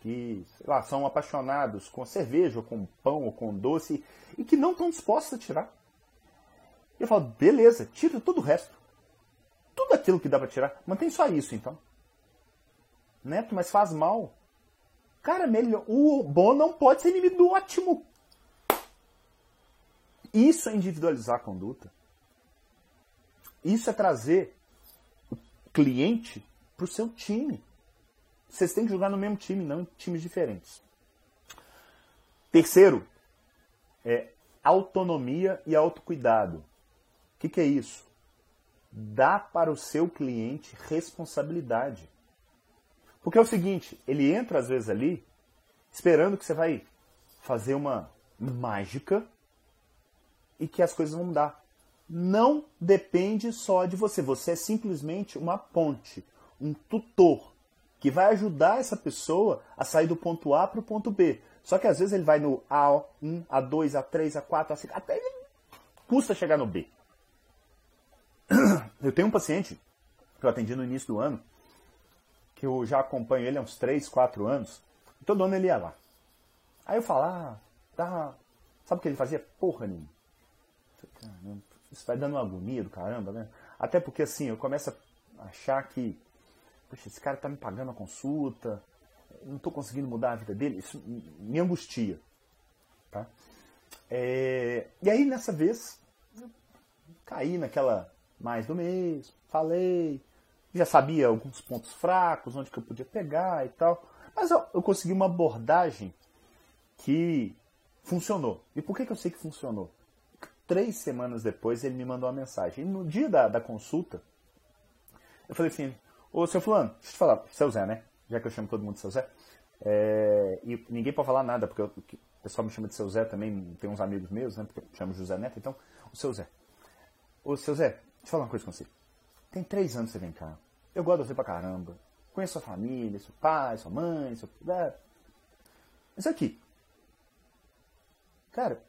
que, sei lá, são apaixonados com cerveja, ou com pão, ou com doce, e que não estão dispostos a tirar. Eu falo, beleza, tira todo o resto tudo aquilo que dá para tirar. Mantém só isso, então. Neto, mas faz mal. Cara, melhor. O bom não pode ser inimigo do ótimo. Isso é individualizar a conduta. Isso é trazer o cliente para o seu time. Vocês têm que jogar no mesmo time, não em times diferentes. Terceiro, é autonomia e autocuidado. O que, que é isso? dá para o seu cliente responsabilidade. Porque é o seguinte, ele entra às vezes ali esperando que você vai fazer uma mágica e que as coisas vão mudar. Não depende só de você, você é simplesmente uma ponte, um tutor que vai ajudar essa pessoa a sair do ponto A para o ponto B. Só que às vezes ele vai no A1, A2, A3, A4, A5, até ele custa chegar no B. Eu tenho um paciente que eu atendi no início do ano, que eu já acompanho ele há uns 3, 4 anos, todo ano ele ia lá. Aí eu falo, ah, tá. Sabe o que ele fazia? Porra nenhuma. Caramba, isso vai dando uma agonia do caramba, né? Até porque assim, eu começo a achar que, poxa, esse cara tá me pagando a consulta, não estou conseguindo mudar a vida dele, isso me angustia. Tá? É, e aí, nessa vez, caí naquela mais do mês, falei, já sabia alguns pontos fracos, onde que eu podia pegar e tal, mas eu, eu consegui uma abordagem que funcionou. E por que, que eu sei que funcionou? Três semanas depois ele me mandou uma mensagem. E no dia da, da consulta, eu falei assim, ô seu fulano, deixa eu te falar, seu Zé, né? Já que eu chamo todo mundo de seu Zé. É, e ninguém pode falar nada, porque eu, o pessoal me chama de seu Zé também, tem uns amigos meus, né? Porque eu chamo José Neto, então, o seu Zé. Ô seu Zé, deixa eu falar uma coisa com você. Tem três anos que você vem cá. Eu gosto de você pra caramba. Conheço sua família, seu pai, sua mãe, seu. É. Isso aqui. Cara,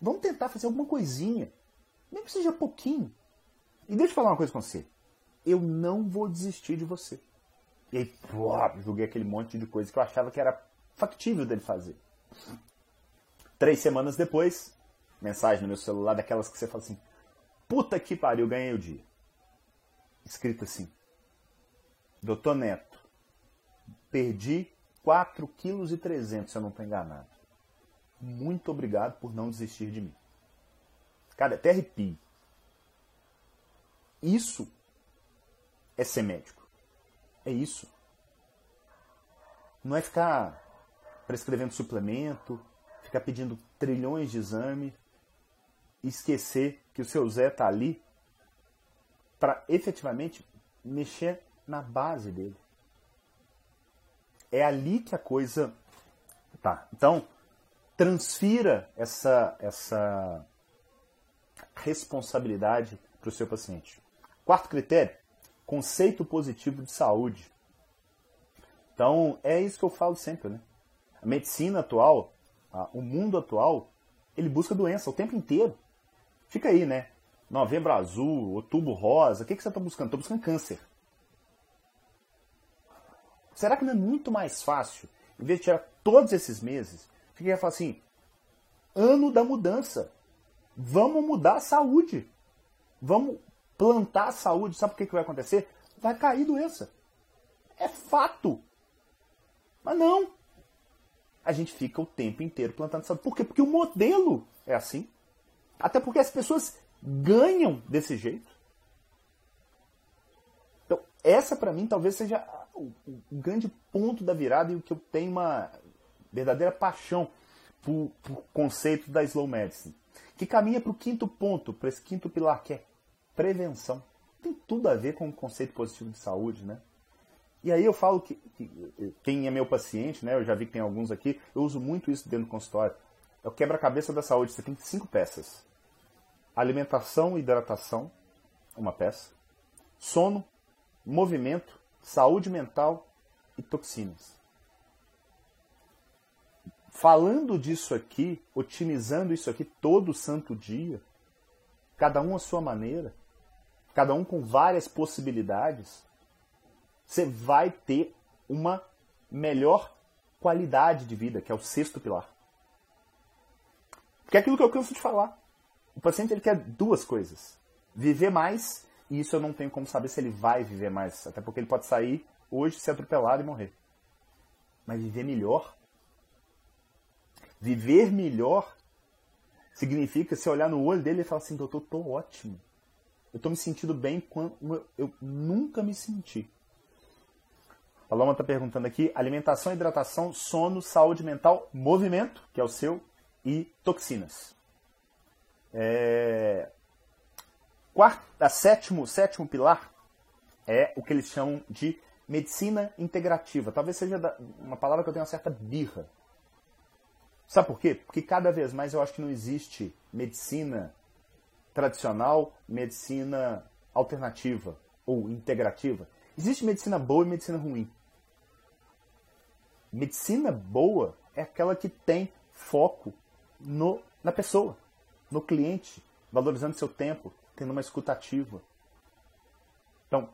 vamos tentar fazer alguma coisinha. Nem que seja pouquinho. E deixa eu falar uma coisa com você. Eu não vou desistir de você. E aí, pô, joguei aquele monte de coisa que eu achava que era factível dele fazer. Três semanas depois, mensagem no meu celular daquelas que você fala assim: Puta que pariu, ganhei o dia. Escrito assim: Doutor Neto, perdi 4,3 kg, se eu não estou enganado. Muito obrigado por não desistir de mim. Cara, até arrepio. Isso é ser médico. É isso. Não é ficar prescrevendo suplemento, ficar pedindo trilhões de exame esquecer que o seu Zé está ali para efetivamente mexer na base dele. É ali que a coisa tá. Então, transfira essa essa responsabilidade para o seu paciente. Quarto critério, conceito positivo de saúde. Então, é isso que eu falo sempre, né? A medicina atual, o mundo atual, ele busca doença o tempo inteiro. Fica aí, né? Novembro azul, outubro rosa, o que, que você está buscando? Estou buscando câncer. Será que não é muito mais fácil, em vez de tirar todos esses meses, fica falar assim, ano da mudança. Vamos mudar a saúde. Vamos plantar a saúde, sabe o que, que vai acontecer? Vai cair doença. É fato. Mas não. A gente fica o tempo inteiro plantando saúde. Por quê? Porque o modelo é assim. Até porque as pessoas ganham desse jeito. Então, essa para mim talvez seja o, o, grande ponto da virada e o que eu tenho uma verdadeira paixão por, por conceito da slow medicine. Que caminha para o quinto ponto, para esse quinto pilar, que é prevenção. Tem tudo a ver com o conceito positivo de saúde, né? E aí eu falo que, que, quem é meu paciente, né? Eu já vi que tem alguns aqui, eu uso muito isso dentro do consultório. É o quebra-cabeça da saúde. Você tem cinco peças: alimentação e hidratação, uma peça, sono, movimento, saúde mental e toxinas. Falando disso aqui, otimizando isso aqui todo santo dia, cada um à sua maneira, cada um com várias possibilidades, você vai ter uma melhor qualidade de vida, que é o sexto pilar. Que é aquilo que eu canso de falar. O paciente ele quer duas coisas: viver mais, e isso eu não tenho como saber se ele vai viver mais, até porque ele pode sair hoje, ser atropelado e morrer. Mas viver melhor. Viver melhor significa se olhar no olho dele e falar assim: doutor, tô ótimo. Eu estou me sentindo bem quando eu nunca me senti. A Loma está perguntando aqui: alimentação, hidratação, sono, saúde mental, movimento, que é o seu, e toxinas. É... Quarto, a sétimo, sétimo pilar é o que eles chamam de medicina integrativa. Talvez seja uma palavra que eu tenho uma certa birra. Sabe por quê? Porque cada vez mais eu acho que não existe medicina tradicional, medicina alternativa ou integrativa. Existe medicina boa e medicina ruim. Medicina boa é aquela que tem foco no, na pessoa, no cliente, valorizando seu tempo, tendo uma escutativa. Então,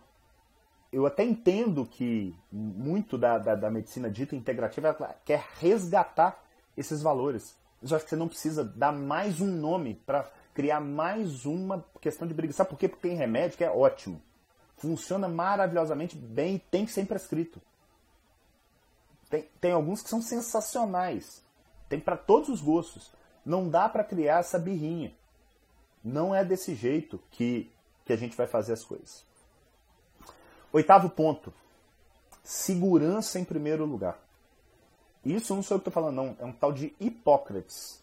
eu até entendo que muito da, da, da medicina dita integrativa quer resgatar esses valores. Mas eu acho que você não precisa dar mais um nome para criar mais uma questão de briga. Sabe por quê? Porque tem remédio que é ótimo. Funciona maravilhosamente bem e tem que ser prescrito. Tem, tem alguns que são sensacionais. Tem para todos os gostos. Não dá para criar essa birrinha. Não é desse jeito que, que a gente vai fazer as coisas. Oitavo ponto. Segurança em primeiro lugar. Isso não sou eu que estou falando, não. É um tal de Hipócrates.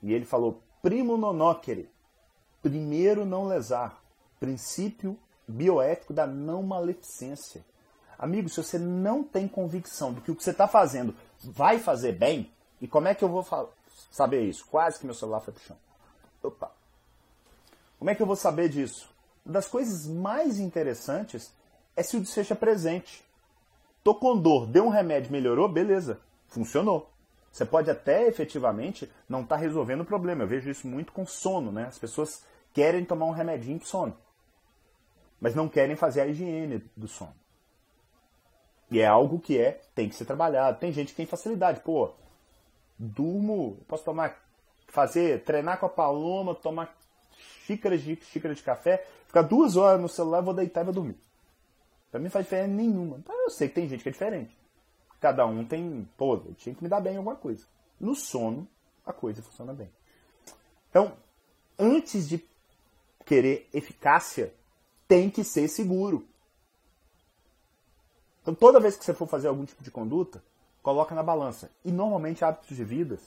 E ele falou: primo nonóquere, primeiro não lesar, princípio bioético da não maleficência. Amigo, se você não tem convicção de que o que você está fazendo vai fazer bem, e como é que eu vou saber isso? Quase que meu celular foi pro chão. Opa. Como é que eu vou saber disso? Uma das coisas mais interessantes é se o desfecho é presente. Tô com dor, deu um remédio, melhorou, beleza, funcionou. Você pode até efetivamente não estar tá resolvendo o problema. Eu vejo isso muito com sono, né? As pessoas querem tomar um remedinho de sono, mas não querem fazer a higiene do sono. E é algo que é tem que ser trabalhado. Tem gente que tem facilidade, pô, durmo, posso tomar, fazer, treinar com a paloma, tomar xícaras de xícara de café, ficar duas horas no celular, vou deitar e vou dormir. Pra mim faz diferença nenhuma. Então, eu sei que tem gente que é diferente. Cada um tem. Pô, eu tinha que me dar bem em alguma coisa. No sono, a coisa funciona bem. Então, antes de querer eficácia, tem que ser seguro. Então, toda vez que você for fazer algum tipo de conduta, coloca na balança. E normalmente hábitos de vida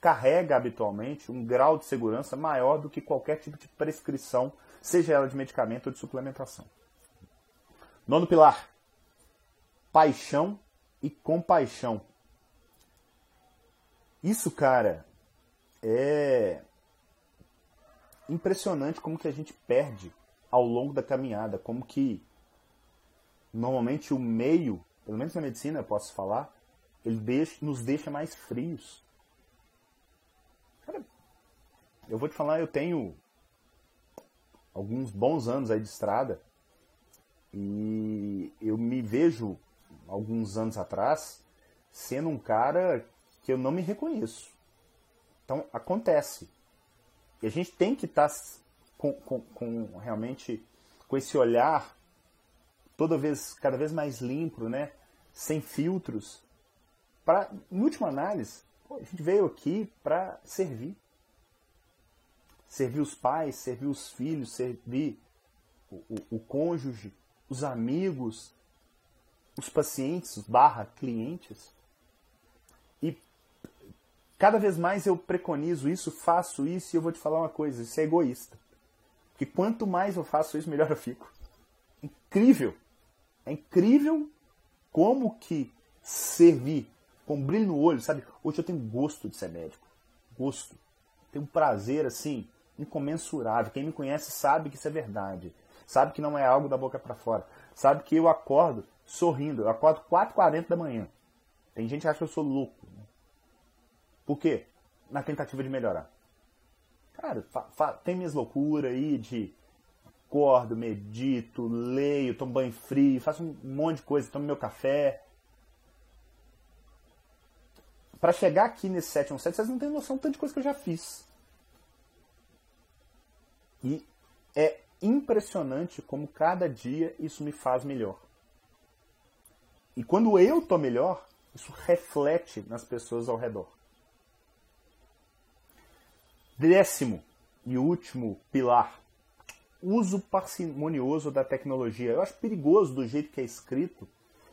carrega habitualmente um grau de segurança maior do que qualquer tipo de prescrição, seja ela de medicamento ou de suplementação. Nono pilar: paixão e compaixão. Isso, cara, é impressionante como que a gente perde ao longo da caminhada, como que normalmente o meio, pelo menos na medicina eu posso falar, ele deixa, nos deixa mais frios. Cara, eu vou te falar, eu tenho alguns bons anos aí de estrada e eu me vejo, alguns anos atrás, sendo um cara que eu não me reconheço. Então, acontece. E a gente tem que estar tá com, com, com, realmente com esse olhar toda vez, cada vez mais limpo, né? sem filtros. Para, em última análise, a gente veio aqui para servir. Servir os pais, servir os filhos, servir o, o, o cônjuge, os amigos, os pacientes, barra clientes. E cada vez mais eu preconizo isso, faço isso e eu vou te falar uma coisa, isso é egoísta. Que quanto mais eu faço isso, melhor eu fico. Incrível. É incrível como que servir com brilho no olho, sabe? Hoje eu tenho gosto de ser médico. Gosto. Tenho um prazer, assim, incomensurável. Quem me conhece sabe que isso é verdade sabe que não é algo da boca para fora, sabe que eu acordo sorrindo, eu acordo 4h40 da manhã. Tem gente que acha que eu sou louco. Né? Por quê? Na tentativa de melhorar. Cara, tem minhas loucuras aí de acordo, medito, leio, tomo banho frio, faço um monte de coisa, tomo meu café. Para chegar aqui nesse 717, vocês não têm noção de coisa que eu já fiz. E é impressionante como cada dia isso me faz melhor. E quando eu estou melhor, isso reflete nas pessoas ao redor. Décimo e último pilar: uso parcimonioso da tecnologia. Eu acho perigoso do jeito que é escrito,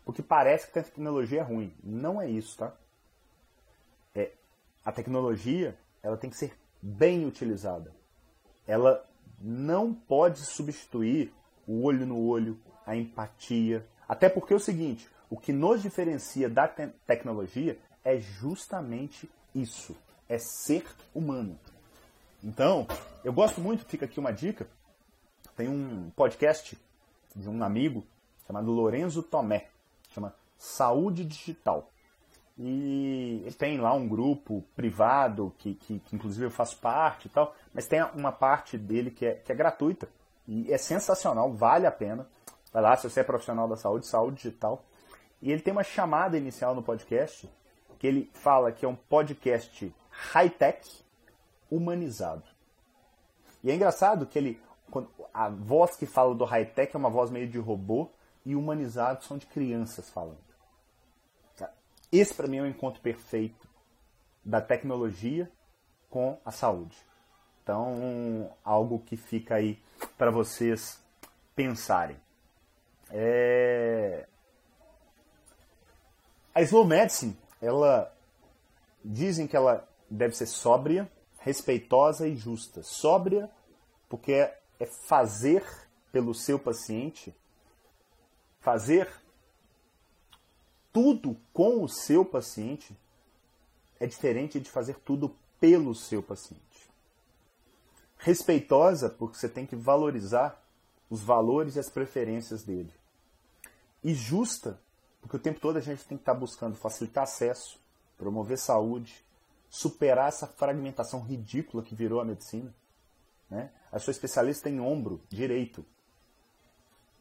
porque parece que a tecnologia é ruim. Não é isso, tá? A tecnologia ela tem que ser bem utilizada. Ela não pode substituir o olho no olho, a empatia. Até porque é o seguinte: o que nos diferencia da te tecnologia é justamente isso: é ser humano. Então, eu gosto muito, fica aqui uma dica. Tem um podcast de um amigo chamado Lorenzo Tomé, chama Saúde Digital. E tem lá um grupo privado, que, que, que, inclusive eu faço parte e tal, mas tem uma parte dele que é, que é gratuita. E é sensacional, vale a pena. Vai lá, se você é profissional da saúde, saúde digital. E ele tem uma chamada inicial no podcast, que ele fala que é um podcast high-tech humanizado. E é engraçado que ele, a voz que fala do high-tech é uma voz meio de robô, e humanizado são de crianças falando. Esse para mim é o encontro perfeito da tecnologia com a saúde. Então, algo que fica aí para vocês pensarem. É... A slow medicine, ela dizem que ela deve ser sóbria, respeitosa e justa. Sóbria porque é fazer pelo seu paciente, fazer tudo com o seu paciente é diferente de fazer tudo pelo seu paciente. Respeitosa, porque você tem que valorizar os valores e as preferências dele. E justa, porque o tempo todo a gente tem que estar buscando facilitar acesso, promover saúde, superar essa fragmentação ridícula que virou a medicina. Né? Eu sou especialista em ombro direito.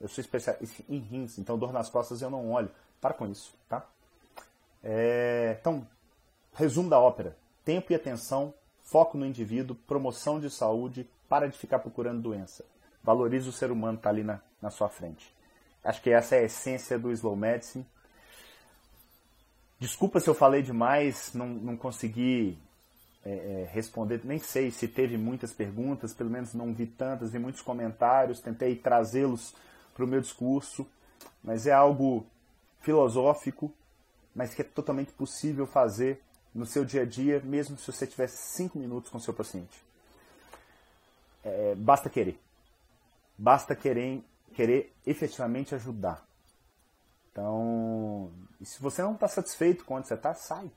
Eu sou especialista em rins, então dor nas costas eu não olho. Para com isso, tá? É, então, resumo da ópera. Tempo e atenção, foco no indivíduo, promoção de saúde, para de ficar procurando doença. Valorize o ser humano que está ali na, na sua frente. Acho que essa é a essência do Slow Medicine. Desculpa se eu falei demais, não, não consegui é, é, responder, nem sei se teve muitas perguntas, pelo menos não vi tantas, vi muitos comentários, tentei trazê-los para o meu discurso, mas é algo filosófico, mas que é totalmente possível fazer no seu dia a dia, mesmo se você tiver cinco minutos com o seu paciente. É, basta querer. Basta querer, querer efetivamente ajudar. Então, se você não está satisfeito com onde você está, sai.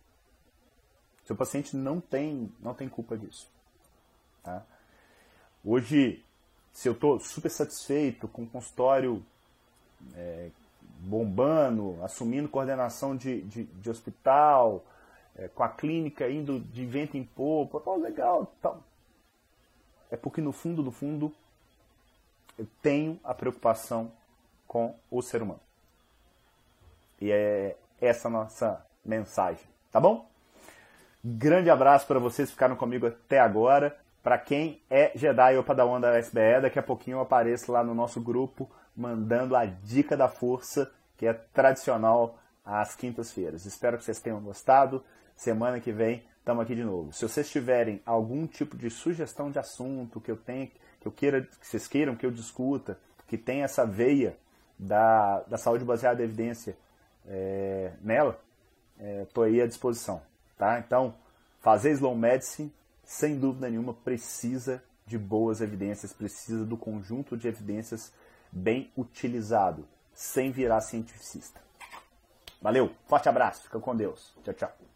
Seu paciente não tem, não tem culpa disso. Tá? Hoje, se eu estou super satisfeito com o consultório é, bombando, assumindo coordenação de, de, de hospital, é, com a clínica indo de vento em popa, legal, tal. É porque no fundo, do fundo, eu tenho a preocupação com o ser humano. E é essa nossa mensagem, tá bom? Grande abraço para vocês que ficaram comigo até agora. Para quem é Jedi ou Padawan da SBE, daqui a pouquinho eu apareço lá no nosso grupo mandando a dica da força, que é tradicional às quintas-feiras. Espero que vocês tenham gostado. Semana que vem estamos aqui de novo. Se vocês tiverem algum tipo de sugestão de assunto que eu tenho, que eu queira, que vocês queiram que eu discuta, que tem essa veia da, da saúde baseada em evidência é, nela, estou é, aí à disposição. Tá? Então, fazer slow medicine sem dúvida nenhuma, precisa de boas evidências, precisa do conjunto de evidências bem utilizado, sem virar cientificista. Valeu, forte abraço, fica com Deus. Tchau, tchau.